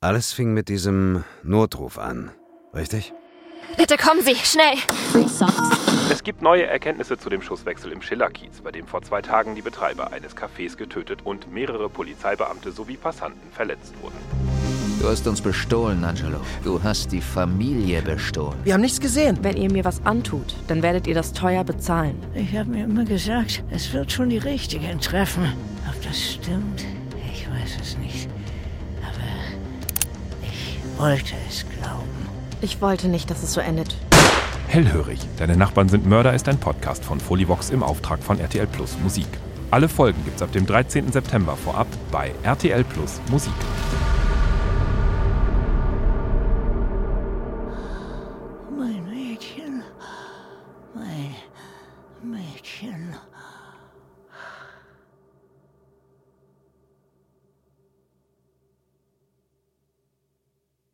Alles fing mit diesem Notruf an, richtig? Bitte kommen Sie, schnell! Es gibt neue Erkenntnisse zu dem Schusswechsel im Schillerkiez, bei dem vor zwei Tagen die Betreiber eines Cafés getötet und mehrere Polizeibeamte sowie Passanten verletzt wurden. Du hast uns bestohlen, Angelo. Du hast die Familie bestohlen. Wir haben nichts gesehen. Wenn ihr mir was antut, dann werdet ihr das teuer bezahlen. Ich habe mir immer gesagt, es wird schon die Richtigen treffen. Ob das stimmt, ich weiß es nicht wollte es glauben. Ich wollte nicht, dass es so endet. Hellhörig, deine Nachbarn sind Mörder ist ein Podcast von Folivox im Auftrag von RTL Plus Musik. Alle Folgen gibt's ab dem 13. September vorab bei RTL Plus Musik. Mein Mädchen, mein Mädchen.